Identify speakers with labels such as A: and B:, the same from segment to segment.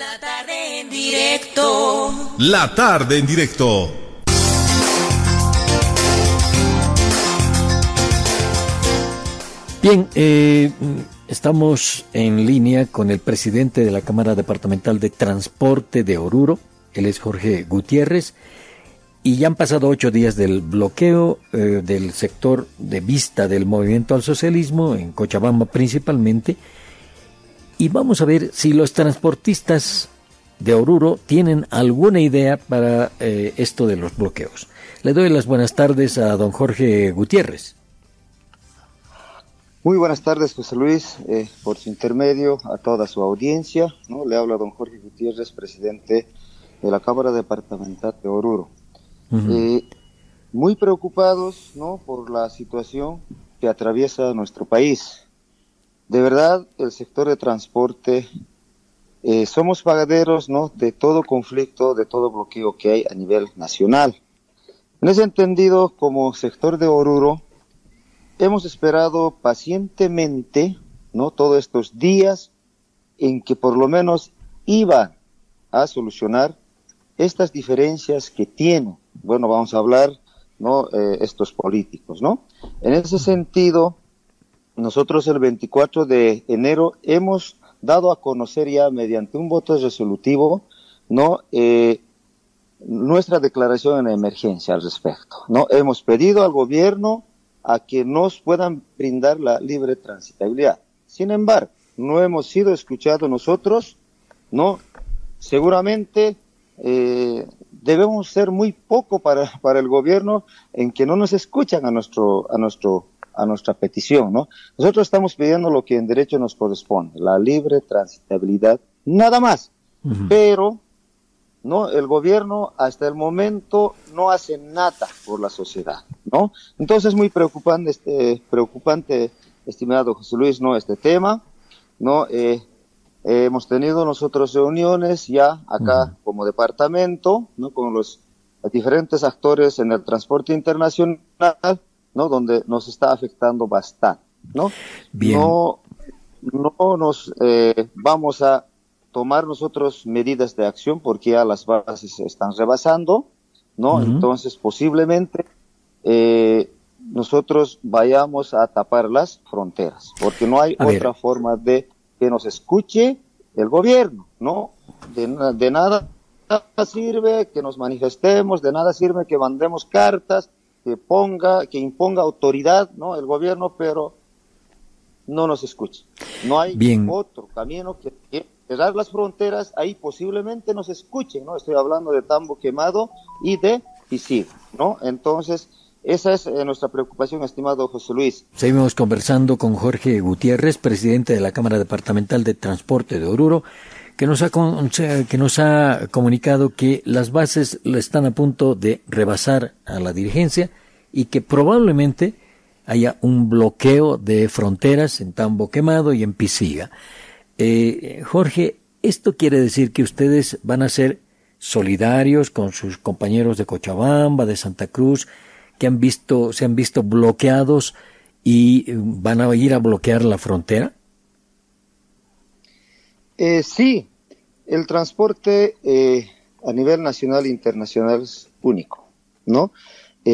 A: La tarde en directo.
B: La tarde en directo.
C: Bien, eh, estamos en línea con el presidente de la Cámara Departamental de Transporte de Oruro, él es Jorge Gutiérrez, y ya han pasado ocho días del bloqueo eh, del sector de vista del movimiento al socialismo, en Cochabamba principalmente, y vamos a ver si los transportistas de Oruro tienen alguna idea para eh, esto de los bloqueos. Le doy las buenas tardes a don Jorge Gutiérrez.
D: Muy buenas tardes, José Luis, eh, por su intermedio a toda su audiencia. ¿no? Le habla don Jorge Gutiérrez, presidente de la Cámara Departamental de Oruro. Eh, muy preocupados ¿no? por la situación que atraviesa nuestro país. De verdad, el sector de transporte, eh, somos pagaderos ¿no? de todo conflicto, de todo bloqueo que hay a nivel nacional. En ese entendido, como sector de Oruro, hemos esperado pacientemente, ¿no? Todos estos días en que por lo menos iban a solucionar estas diferencias que tienen. Bueno, vamos a hablar, ¿no? Eh, estos políticos, ¿no? En ese sentido, nosotros el 24 de enero hemos dado a conocer ya mediante un voto resolutivo. Eh, nuestra declaración en emergencia al respecto, ¿no? Hemos pedido al gobierno a que nos puedan brindar la libre transitabilidad. Sin embargo, no hemos sido escuchados nosotros, ¿no? Seguramente eh, debemos ser muy poco para, para el gobierno en que no nos escuchan a nuestro, a nuestro, a nuestra petición, ¿no? Nosotros estamos pidiendo lo que en derecho nos corresponde, la libre transitabilidad, nada más. Pero ¿no? El gobierno hasta el momento no hace nada por la sociedad, ¿no? Entonces muy preocupante, este, preocupante, estimado José Luis, ¿no? Este tema, ¿no? Eh, hemos tenido nosotros reuniones ya acá como departamento, ¿no? Con los diferentes actores en el transporte internacional, ¿no? Donde nos está afectando bastante, ¿no? No, no nos eh, vamos a tomar nosotros medidas de acción porque ya las bases se están rebasando, ¿no? Entonces, posiblemente eh, nosotros vayamos a tapar las fronteras, porque no hay otra forma de que nos escuche el gobierno, ¿no? De, de nada sirve que nos manifestemos, de nada sirve que mandemos cartas, que ponga, que imponga autoridad, ¿no? El gobierno, pero no nos escucha. No hay otro camino que, que cerrar las fronteras, ahí posiblemente nos escuchen, ¿no? Estoy hablando de Tambo Quemado y de Pisid, ¿no? Entonces, esa es eh, nuestra preocupación, estimado José Luis.
C: Seguimos conversando con Jorge Gutiérrez, presidente de la Cámara Departamental de Transporte de Oruro, que nos ha, que nos ha comunicado que las bases están a punto de rebasar a la dirigencia y que probablemente haya un bloqueo de fronteras en Tambo Quemado y en Pisiga. Eh, Jorge, ¿esto quiere decir que ustedes van a ser solidarios con sus compañeros de Cochabamba, de Santa Cruz, que han visto, se han visto bloqueados y eh, van a ir a bloquear la frontera?
D: Eh, sí, el transporte eh, a nivel nacional e internacional es único, ¿no?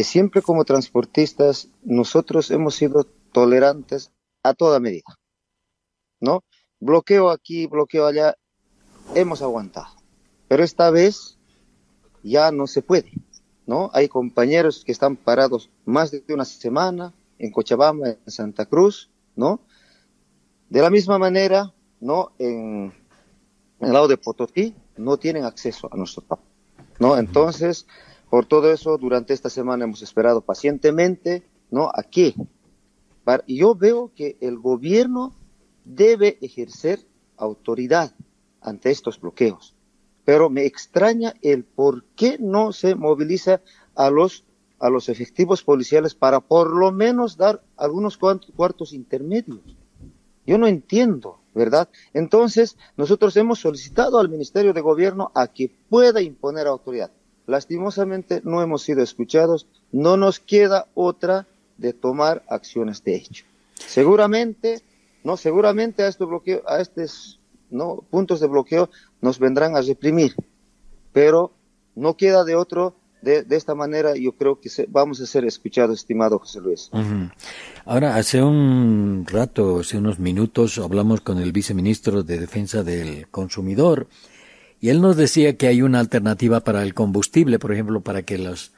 D: siempre como transportistas nosotros hemos sido tolerantes a toda medida, ¿no? bloqueo aquí, bloqueo allá, hemos aguantado. Pero esta vez ya no se puede, ¿no? Hay compañeros que están parados más de una semana en Cochabamba, en Santa Cruz, ¿no? De la misma manera, ¿no? En, el lado de Potosí no tienen acceso a nuestro campo, ¿no? Entonces, por todo eso, durante esta semana hemos esperado pacientemente, ¿no? Aquí. Yo veo que el gobierno debe ejercer autoridad ante estos bloqueos. Pero me extraña el por qué no se moviliza a los, a los efectivos policiales para por lo menos dar algunos cuartos intermedios. Yo no entiendo, ¿verdad? Entonces, nosotros hemos solicitado al Ministerio de Gobierno a que pueda imponer autoridad. Lastimosamente no hemos sido escuchados, no nos queda otra de tomar acciones de hecho. Seguramente no, seguramente a este bloqueo, a estos ¿no? puntos de bloqueo nos vendrán a reprimir. Pero no queda de otro de, esta manera yo creo que vamos a ser escuchados, estimado José Luis.
C: Ahora, hace un rato, hace unos minutos, hablamos con el viceministro de Defensa del Consumidor y él nos decía que hay una alternativa para el combustible, por ejemplo, para que los,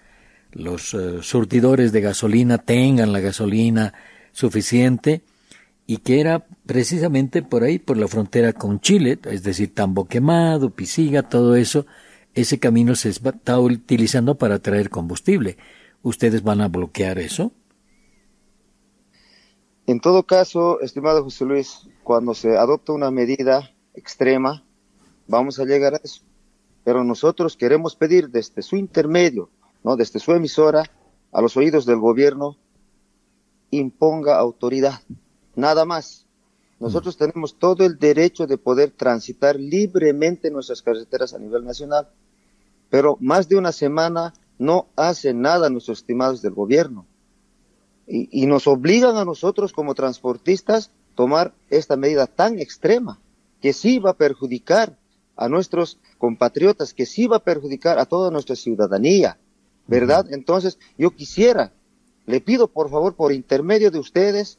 C: los eh, surtidores de gasolina tengan la gasolina suficiente y que era precisamente por ahí, por la frontera con Chile, es decir, Tambo Quemado, Pisiga, todo eso, ese camino se está utilizando para traer combustible. ¿Ustedes van a bloquear eso?
D: En todo caso, estimado José Luis, cuando se adopta una medida extrema, vamos a llegar a eso. Pero nosotros queremos pedir desde su intermedio, ¿no? desde su emisora, a los oídos del gobierno, imponga autoridad. Nada más. Nosotros mm. tenemos todo el derecho de poder transitar libremente nuestras carreteras a nivel nacional pero más de una semana no hace nada nuestros estimados del gobierno. Y, nos obligan a nosotros como transportistas tomar esta medida tan extrema, que sí va a perjudicar a nuestros compatriotas, que sí va a perjudicar a toda nuestra ciudadanía, ¿verdad? Entonces, yo quisiera, le pido por favor, por intermedio de ustedes,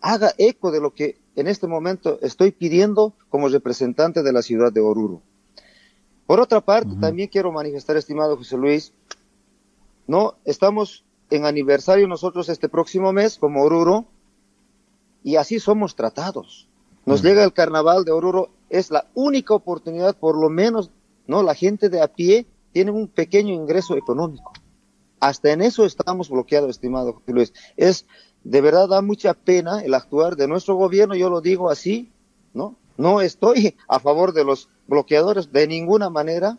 D: haga eco de lo que en este momento estoy pidiendo como representante de la ciudad de Oruro. Por otra parte, también quiero manifestar, estimado José Luis, no estamos en aniversario nosotros este próximo mes como Oruro y así somos tratados. Nos llega el carnaval de Oruro, es la única oportunidad, por lo menos, no, la gente de a pie tiene un pequeño ingreso económico. Hasta en eso estamos bloqueados, estimado José Luis. Es de verdad da mucha pena el actuar de nuestro gobierno, yo lo digo así, ¿no? No estoy a favor de los bloqueadores de ninguna manera,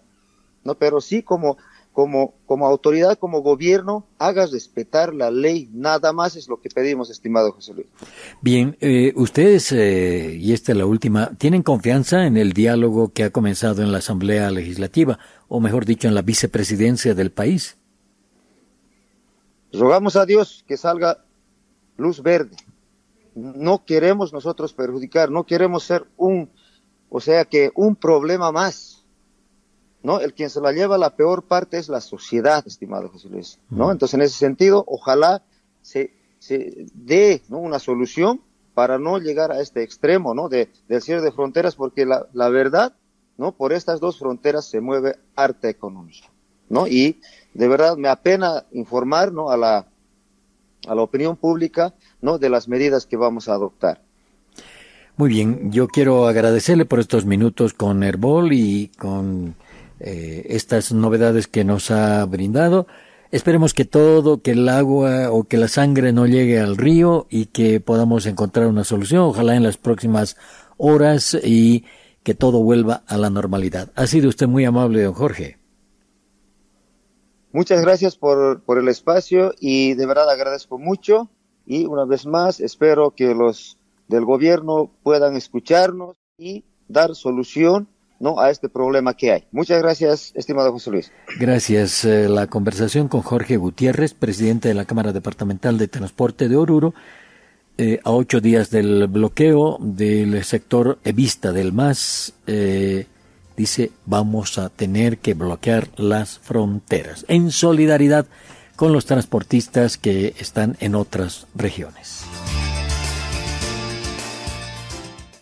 D: no, pero sí como como, como autoridad, como gobierno, hagas respetar la ley. Nada más es lo que pedimos, estimado José Luis.
C: Bien, eh, ustedes, eh, y esta es la última, ¿tienen confianza en el diálogo que ha comenzado en la Asamblea Legislativa, o mejor dicho, en la vicepresidencia del país?
D: Rogamos a Dios que salga luz verde no queremos nosotros perjudicar, no queremos ser un, o sea que un problema más. ¿No? El quien se la lleva la peor parte es la sociedad, estimado José Luis, ¿no? Entonces, en ese sentido, ojalá se, se dé ¿no? una solución para no llegar a este extremo, ¿no? De, del cierre de fronteras, porque la, la verdad, ¿no? Por estas dos fronteras se mueve arte económico, ¿no? Y de verdad me apena informar, ¿no? A la, a la opinión pública ¿no? de las medidas que vamos a adoptar.
C: Muy bien, yo quiero agradecerle por estos minutos con Herbol y con eh, estas novedades que nos ha brindado. Esperemos que todo, que el agua o que la sangre no llegue al río y que podamos encontrar una solución, ojalá en las próximas horas y que todo vuelva a la normalidad. Ha sido usted muy amable, don Jorge.
D: Muchas gracias por, por el espacio y de verdad agradezco mucho y una vez más espero que los del gobierno puedan escucharnos y dar solución ¿no? a este problema que hay. Muchas gracias, estimado José Luis.
C: Gracias. Eh, la conversación con Jorge Gutiérrez, presidente de la Cámara Departamental de Transporte de Oruro, eh, a ocho días del bloqueo del sector evista del MAS. Eh, dice vamos a tener que bloquear las fronteras en solidaridad con los transportistas que están en otras regiones.